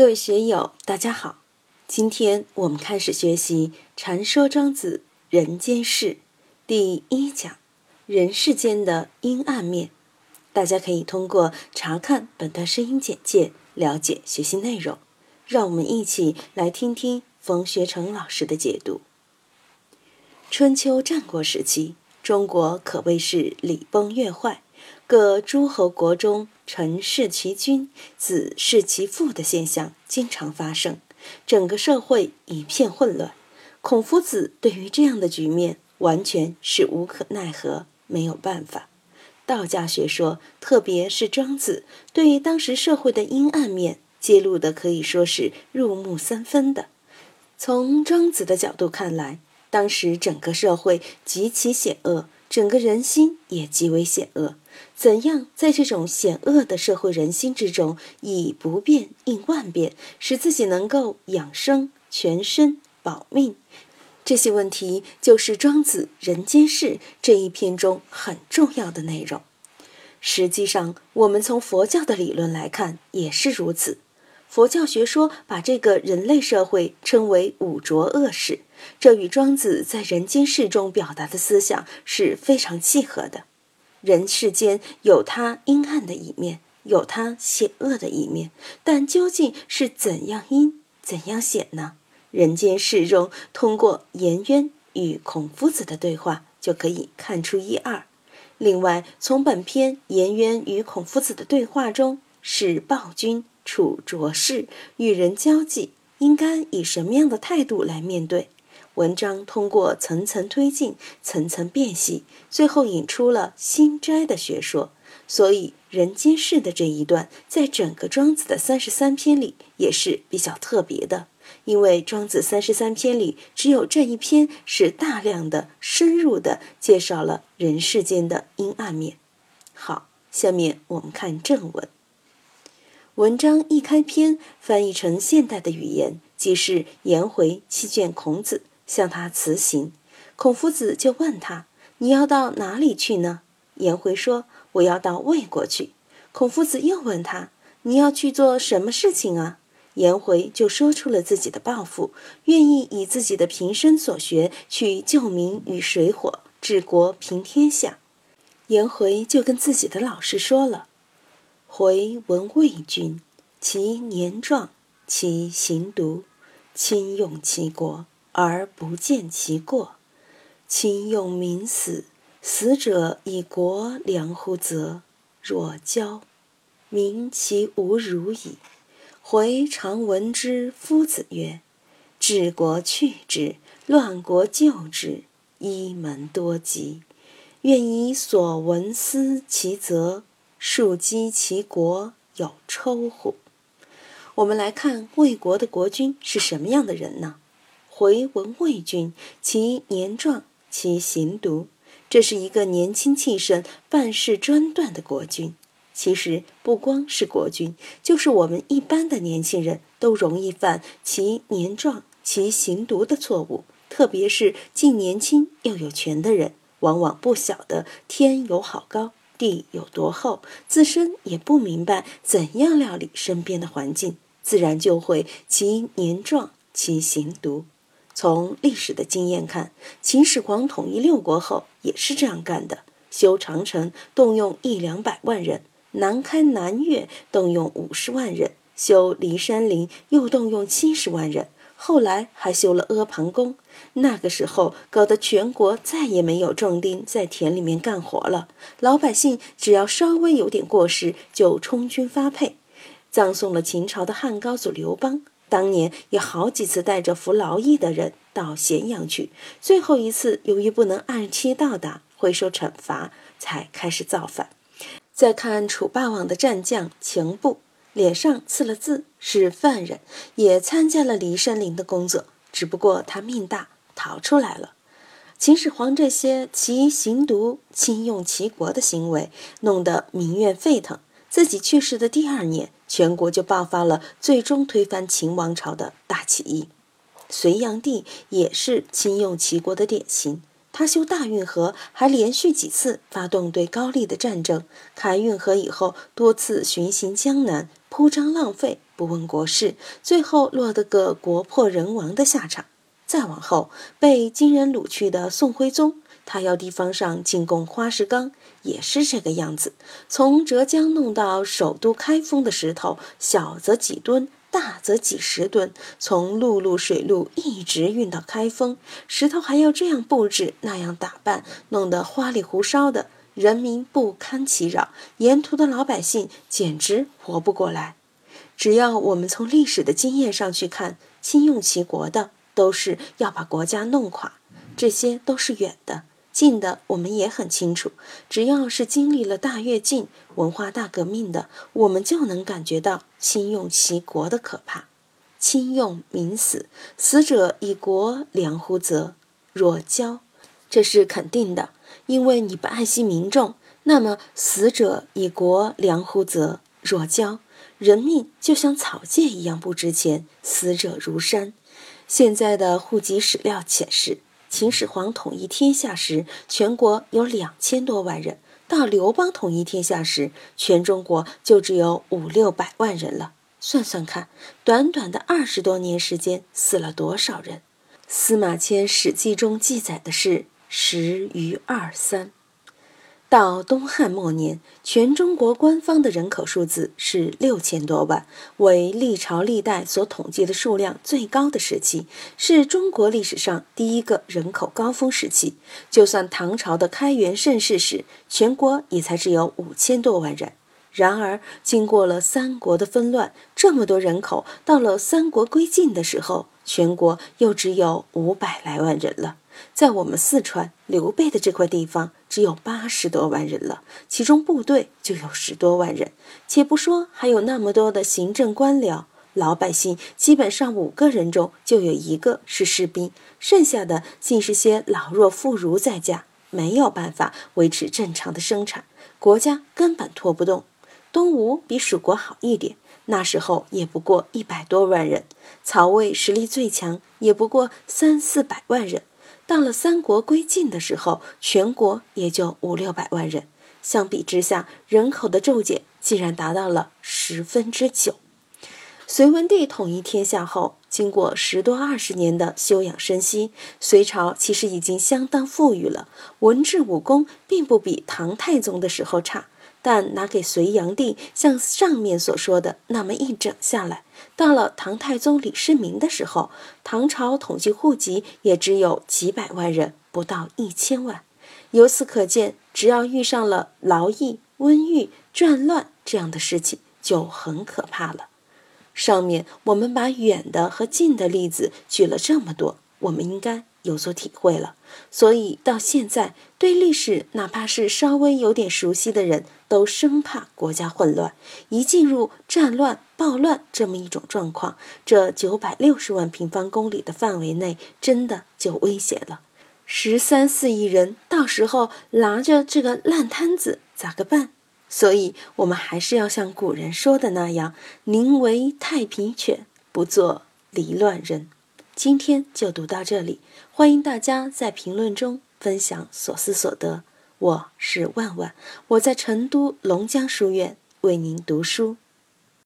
各位学友，大家好。今天我们开始学习《禅说庄子人间世》第一讲“人世间的阴暗面”。大家可以通过查看本段声音简介了解学习内容。让我们一起来听听冯学成老师的解读。春秋战国时期，中国可谓是礼崩乐坏，各诸侯国中臣弑其君、子弑其父的现象经常发生。整个社会一片混乱，孔夫子对于这样的局面完全是无可奈何，没有办法。道家学说，特别是庄子，对于当时社会的阴暗面揭露的可以说是入木三分的。从庄子的角度看来，当时整个社会极其险恶，整个人心也极为险恶。怎样在这种险恶的社会人心之中，以不变应万变，使自己能够养生、全身、保命？这些问题就是庄子《人间世》这一篇中很重要的内容。实际上，我们从佛教的理论来看也是如此。佛教学说把这个人类社会称为五浊恶世，这与庄子在《人间世》中表达的思想是非常契合的。人世间有它阴暗的一面，有它险恶的一面，但究竟是怎样阴、怎样险呢？人间世中，通过颜渊与孔夫子的对话就可以看出一二。另外，从本篇颜渊与孔夫子的对话中，是暴君处浊世，与人交际，应该以什么样的态度来面对？文章通过层层推进、层层辨析，最后引出了心斋的学说。所以，人间世的这一段，在整个庄子的三十三篇里也是比较特别的。因为庄子三十三篇里，只有这一篇是大量的、深入的介绍了人世间的阴暗面。好，下面我们看正文。文章一开篇，翻译成现代的语言，即是颜回弃见孔子。向他辞行，孔夫子就问他：“你要到哪里去呢？”颜回说：“我要到魏国去。”孔夫子又问他：“你要去做什么事情啊？”颜回就说出了自己的抱负，愿意以自己的平生所学去救民于水火，治国平天下。颜回就跟自己的老师说了：“回闻魏君，其年壮，其行独，亲用其国。”而不见其过，亲用民死，死者以国良乎？则若交，民其无如矣。回常闻之夫子曰：“治国去之，乱国救之，一门多疾。愿以所闻思其责，庶积其国有抽乎？”我们来看魏国的国君是什么样的人呢？回闻魏君，其年壮，其行独。这是一个年轻气盛、办事专断的国君。其实不光是国君，就是我们一般的年轻人都容易犯其年壮，其行独的错误。特别是既年轻又有权的人，往往不晓得天有好高，地有多厚，自身也不明白怎样料理身边的环境，自然就会其年壮，其行独。从历史的经验看，秦始皇统一六国后也是这样干的。修长城动用一两百万人，南开南越动用五十万人，修骊山陵又动用七十万人，后来还修了阿房宫。那个时候搞得全国再也没有壮丁在田里面干活了，老百姓只要稍微有点过失就充军发配，葬送了秦朝的汉高祖刘邦。当年也好几次带着服劳役的人到咸阳去，最后一次由于不能按期到达，会受惩罚，才开始造反。再看楚霸王的战将秦布，脸上刺了字，是犯人，也参加了骊山陵的工作，只不过他命大，逃出来了。秦始皇这些其行毒、轻用齐国的行为，弄得民怨沸腾。自己去世的第二年。全国就爆发了最终推翻秦王朝的大起义。隋炀帝也是亲用齐国的典型，他修大运河，还连续几次发动对高丽的战争。开运河以后，多次巡行江南，铺张浪费，不问国事，最后落得个国破人亡的下场。再往后，被金人掳去的宋徽宗，他要地方上进贡花石纲，也是这个样子。从浙江弄到首都开封的石头，小则几吨，大则几十吨，从陆路、水路一直运到开封，石头还要这样布置，那样打扮，弄得花里胡哨的，人民不堪其扰，沿途的老百姓简直活不过来。只要我们从历史的经验上去看，亲用齐国的。都是要把国家弄垮，这些都是远的，近的我们也很清楚。只要是经历了大跃进、文化大革命的，我们就能感觉到亲用其国的可怕。亲用民死，死者以国良乎则？若骄，这是肯定的，因为你不爱惜民众，那么死者以国良乎则？若骄，人命就像草芥一样不值钱，死者如山。现在的户籍史料显示，秦始皇统一天下时，全国有两千多万人；到刘邦统一天下时，全中国就只有五六百万人了。算算看，短短的二十多年时间，死了多少人？司马迁《史记》中记载的是十余二三。到东汉末年，全中国官方的人口数字是六千多万，为历朝历代所统计的数量最高的时期，是中国历史上第一个人口高峰时期。就算唐朝的开元盛世时，全国也才只有五千多万人。然而，经过了三国的纷乱，这么多人口到了三国归晋的时候，全国又只有五百来万人了。在我们四川刘备的这块地方，只有八十多万人了，其中部队就有十多万人。且不说还有那么多的行政官僚，老百姓基本上五个人中就有一个是士兵，剩下的尽是些老弱妇孺在家，没有办法维持正常的生产，国家根本拖不动。东吴比蜀国好一点，那时候也不过一百多万人；曹魏实力最强，也不过三四百万人。到了三国归晋的时候，全国也就五六百万人。相比之下，人口的骤减竟然达到了十分之九。隋文帝统一天下后，经过十多二十年的休养生息，隋朝其实已经相当富裕了，文治武功并不比唐太宗的时候差。但拿给隋炀帝，像上面所说的那么一整下来，到了唐太宗李世民的时候，唐朝统计户籍也只有几百万人，不到一千万。由此可见，只要遇上了劳役、瘟疫、战乱这样的事情，就很可怕了。上面我们把远的和近的例子举了这么多，我们应该。有所体会了，所以到现在对历史，哪怕是稍微有点熟悉的人，都生怕国家混乱，一进入战乱、暴乱这么一种状况，这九百六十万平方公里的范围内，真的就危险了。十三四亿人，到时候拿着这个烂摊子咋个办？所以，我们还是要像古人说的那样：“宁为太平犬，不做离乱人。”今天就读到这里，欢迎大家在评论中分享所思所得。我是万万，我在成都龙江书院为您读书。